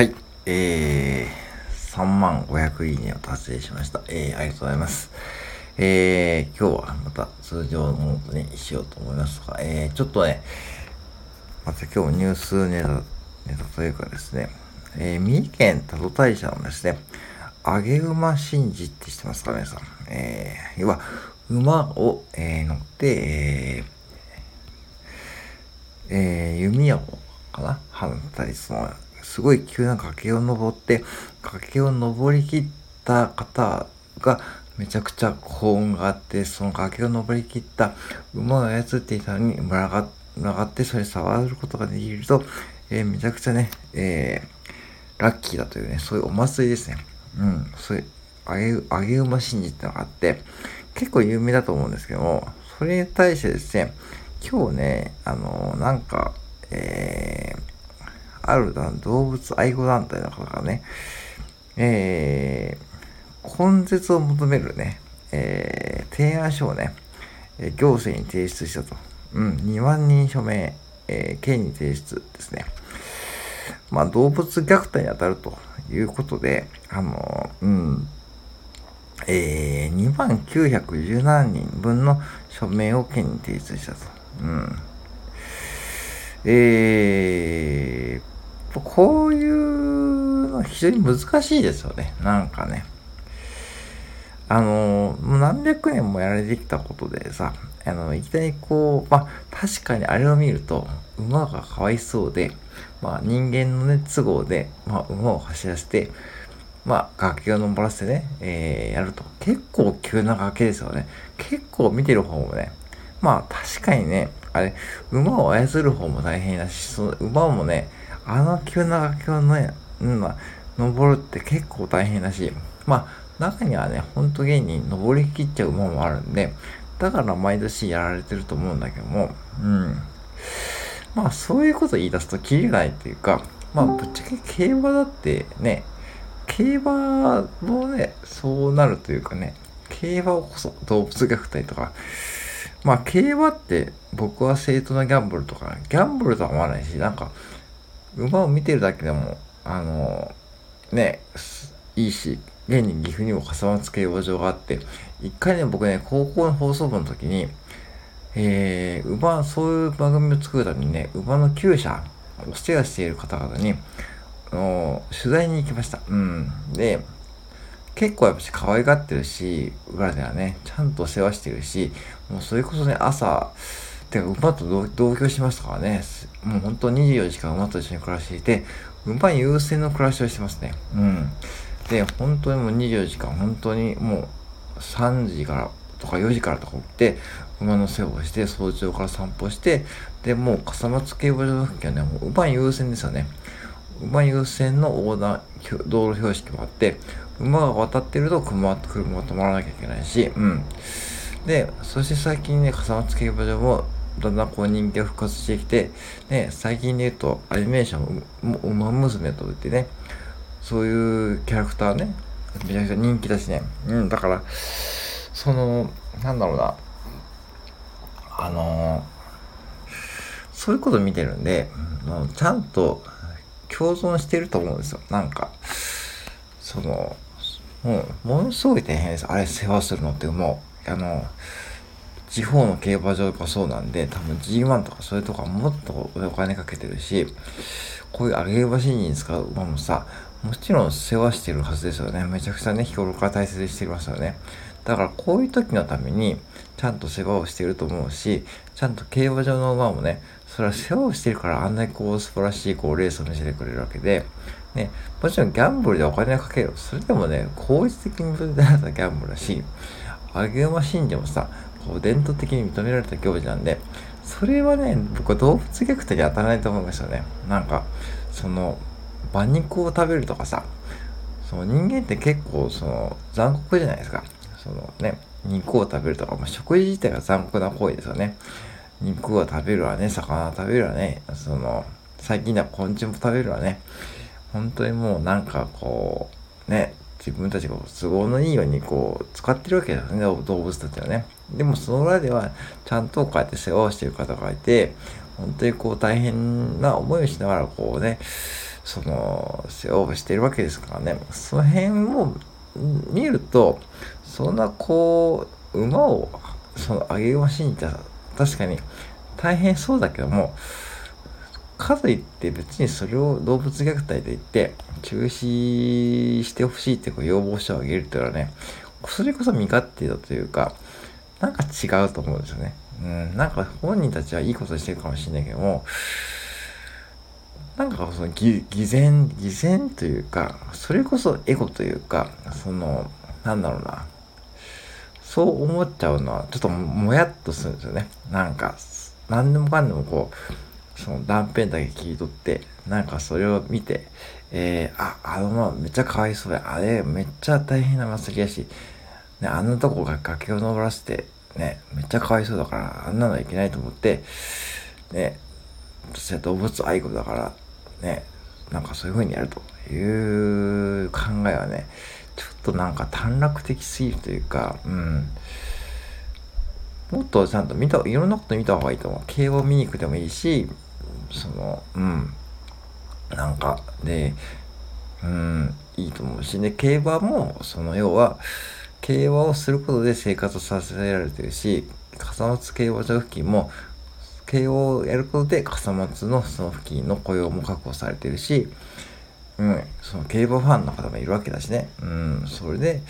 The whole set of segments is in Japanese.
はい。えー、3万500いいねを達成しました。えー、ありがとうございます。えー、今日はまた通常のものにしようと思いますが、えー、ちょっとね、また今日ニュースネタ、ネタというかですね、えー、三重県多度大社のですね、揚げ馬神事って知ってますか皆さん？えー、要は、馬を、えー、乗って、えー、えー、弓矢をかな？放ったり、その、すごい急な崖を登って、崖を登りきった方が、めちゃくちゃ幸運があって、その崖を登りきった馬を操っていたのに群がってそれ触ることができると、えー、めちゃくちゃね、えー、ラッキーだというね、そういうお祭りですね。うん、そういう、あげ、あげ馬神事ってのがあって、結構有名だと思うんですけども、それに対してですね、今日ね、あのー、なんか、えー、ある動物愛護団体の方がね、えー、根絶を求めるね、えー、提案書をね、行政に提出したと。うん、2万人署名、えー、県に提出ですね。まあ、動物虐待に当たるということで、あの、うん、えー、2万917人分の署名を県に提出したと。うん。えー、こういうの非常に難しいですよね。なんかね。あの、もう何百年もやられてきたことでさ、あの、いきなりこう、まあ、確かにあれを見ると、馬がかわいそうで、まあ、人間のね、都合で、まあ、馬を走らせて、まあ、崖を登らせてね、えー、やると。結構急な崖ですよね。結構見てる方もね、まあ、確かにね、あれ、馬を操る方も大変だし、その馬もね、あの急な崖をね、うん、登るって結構大変だし、まあ、中にはね、ほんと芸人登りきっちゃう馬もあるんで、だから毎年やられてると思うんだけども、うん。まあ、そういうこと言い出すときりないっていうか、まあ、ぶっちゃけ競馬だってね、競馬もね、そうなるというかね、競馬こそ動物虐待とか、まあ、競馬って僕は正当なギャンブルとか、ギャンブルとは思わないし、なんか、馬を見てるだけでも、あの、ね、いいし、現に岐阜にも笠松競馬場があって、一回ね、僕ね、高校の放送部の時に、えー、馬、そういう番組を作るためにね、馬の厩舎、お世話している方々に、あの取材に行きました。うん。で、結構やっぱし可愛がってるし、裏ではね、ちゃんと世話してるし、もうそれこそね、朝、てか馬と同居しましたからね、もう本当24時間馬と一緒に暮らしていて、馬優先の暮らしをしてますね。うん。で、本当にもう24時間、本当にもう3時からとか4時からとか起きて、馬の世話をして、早朝から散歩して、で、もう笠松競馬場の付近はね、もう馬優先ですよね。馬優先の横断、道路標識もあって、馬が渡ってると車車が止まらなきゃいけないし、うん。で、そして最近ね、笠松競馬場もだんだんこう人気が復活してきて、ね、最近で言うとアニメーション、ウマ娘と言ってね、そういうキャラクターね、めちゃくちゃ人気だしね。うん、だから、その、なんだろうな、あのそういうこと見てるんで、うん、ちゃんと共存してると思うんですよ。なんか、その、もう、ものすごい大変です。あれ世話するのってもう、あの、地方の競馬場がそうなんで、多分 G1 とかそれとかもっとお金かけてるし、こういう上げ馬シーンに使う馬もさ、もちろん世話してるはずですよね。めちゃくちゃね、日頃から大切にしてますよね。だからこういう時のために、ちゃんと世話をしてると思うし、ちゃんと競馬場の馬もね、それは世話をしてるからあんなにこう素晴らしいこうレースを見せてくれるわけで、ね、もちろんギャンブルでお金をかける。それでもね、効率的に分断ったギャンブルだし、上げ馬信者もさ、こう伝統的に認められた行事なんで、それはね、僕は動物虐待に当たらないと思いましたね。なんか、その、馬肉を食べるとかさ、その人間って結構その残酷じゃないですか。そのね、肉を食べるとか、まあ、食事自体が残酷な行為ですよね。肉を食べるわね、魚食べるわね、その、最近では昆虫も食べるわね。本当にもうなんかこう、ね、自分たちが都合のいいようにこう使ってるわけだよね、動物たちはね。でもその裏ではちゃんとこうやって世話をしてる方がいて、本当にこう大変な思いをしながらこうね、その、世話をしてるわけですからね、その辺を見ると、そんなこう、馬を、その、上げ馬しに行ったら、確かに大変そうだけども、かといって別にそれを動物虐待で言って中止してほしいってこう要望書をあげるっていうのはね、それこそ身勝手だというか、なんか違うと思うんですよね。うん、なんか本人たちはいいことしてるかもしれないけども、なんかその偽善、偽善というか、それこそエゴというか、その、なんだろうな。そう思っちゃうのは、ちょっともやっとするんですよね。なんか、何でもかんでもこう、その断片だけ切り取って、なんかそれを見て、えー、あ、あのままめっちゃかわいそうや。あれめっちゃ大変な祭りやし、ね、あんなとこが崖を登らせて、ね、めっちゃかわいそうだから、あんなのいけないと思って、ね、私は動物愛護だから、ね、なんかそういう風にやるという考えはね、ちょっとなんか短絡的すぎるというか、うん。もっとちゃんと見た、いろんなこと見た方がいいと思う。競馬見に行くでもいいし、その、うん。なんか、で、うん、いいと思うし、ね、競馬も、その、要は、競馬をすることで生活させられてるし、笠松競馬場付近も、慶応をやることで笠松のその付近の雇用も確保されてるし、うん、その競馬ファンの方もいるわけだしね、うん、それで、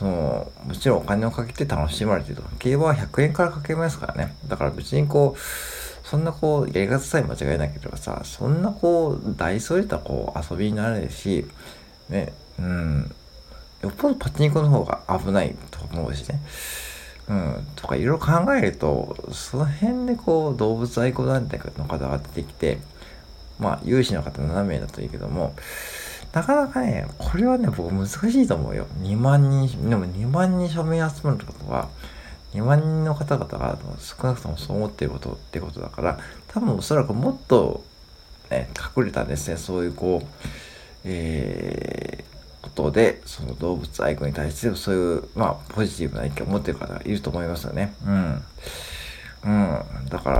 その、もちろんお金をかけて楽しまれてると。競馬は100円からかけますからね。だから別にこう、そんなこう、やり方さえ間違えなければさ、そんなこう、大それたこう、遊びにならないし、ね、うん、よっぽどパチンコの方が危ないと思うしね。うん、とかいろいろ考えると、その辺でこう、動物愛護団体の方が出てきて、まあ、有志の方7名だといいけども、なかなかね、これはね、僕難しいと思うよ。2万人、でも2万人署名集めるってことは、2万人の方々が少なくともそう思っていることってことだから、多分おそらくもっと、ね、隠れたですね、そういうこう、えー、ことで、その動物愛護に対してそういう、まあ、ポジティブな意見を持ってる方がいると思いますよね。うん。うん。だか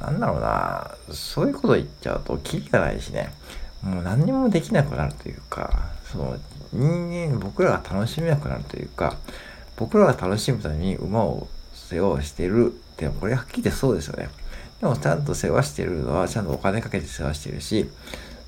ら、なんだろうな、そういうこと言っちゃうと、キリがないしね、もう何にもできなくなるというか、その、人間、僕らが楽しめなくなるというか、僕らが楽しむために馬を世話をしてるって、これはっきり言ってそうですよね。でもちゃんと世話してるのは、ちゃんとお金かけて世話してるし、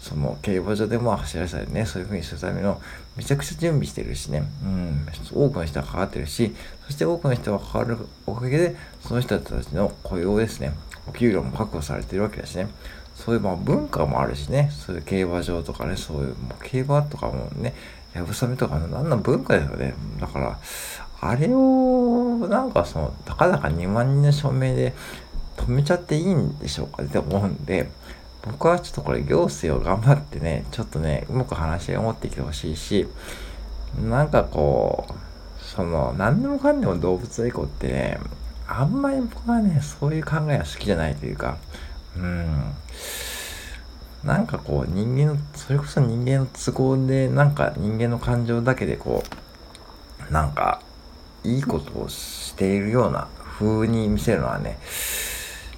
その競馬場でも走らせたりね、そういう風にするためのめちゃくちゃ準備してるしね、うん、多くの人が関わってるし、そして多くの人が関わるおかげで、その人たちの雇用ですね、お給料も確保されてるわけだしね、そういうまあ文化もあるしね、そういう競馬場とかね、そういう、もう競馬とかもね、やぶさめとかのなんなん文化ですよね。だから、あれを、なんかその、たかだか2万人の署名で止めちゃっていいんでしょうか？って思うんで、僕はちょっとこれ行政を頑張ってね、ちょっとね、うまく話を持ってきてほしいし、なんかこう、その、何でもかんでも動物愛護ってね、あんまり僕はね、そういう考えは好きじゃないというか、うん。なんかこう、人間の、それこそ人間の都合で、なんか人間の感情だけでこう、なんか、いいことをしているような風に見せるのはね、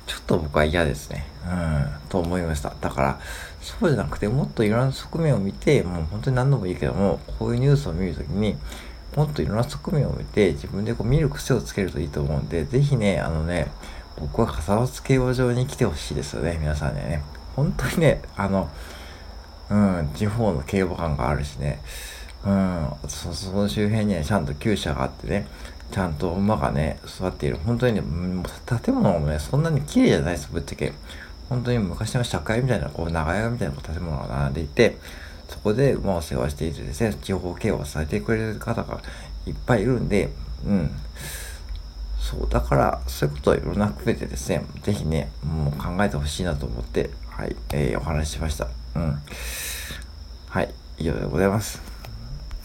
ちょっと僕は嫌ですね。うん、と思いました。だから、そうじゃなくて、もっといろんな側面を見て、もう本当に何度もいいけども、こういうニュースを見るときに、もっといろんな側面を見て、自分でこう見る癖をつけるといいと思うんで、ぜひね、あのね、僕は笠松競馬場に来てほしいですよね、皆さんね。本当にね、あの、うん、地方の競馬感があるしね、うん、そその周辺にはちゃんと厩舎があってね、ちゃんと馬がね、育っている。本当にね、建物もね、そんなに綺麗じゃないです、ぶっちゃけ。本当に昔の社会みたいな、こう、長屋みたいな建物が並んでいて、そこで馬を世話していてですね、地方競馬をされてくれる方がいっぱいいるんで、うん。そう、だから、そういうことをいろんな含めてですね、ぜひね、もう考えてほしいなと思って、はい、えー、お話ししました。うん。はい、以上でございます。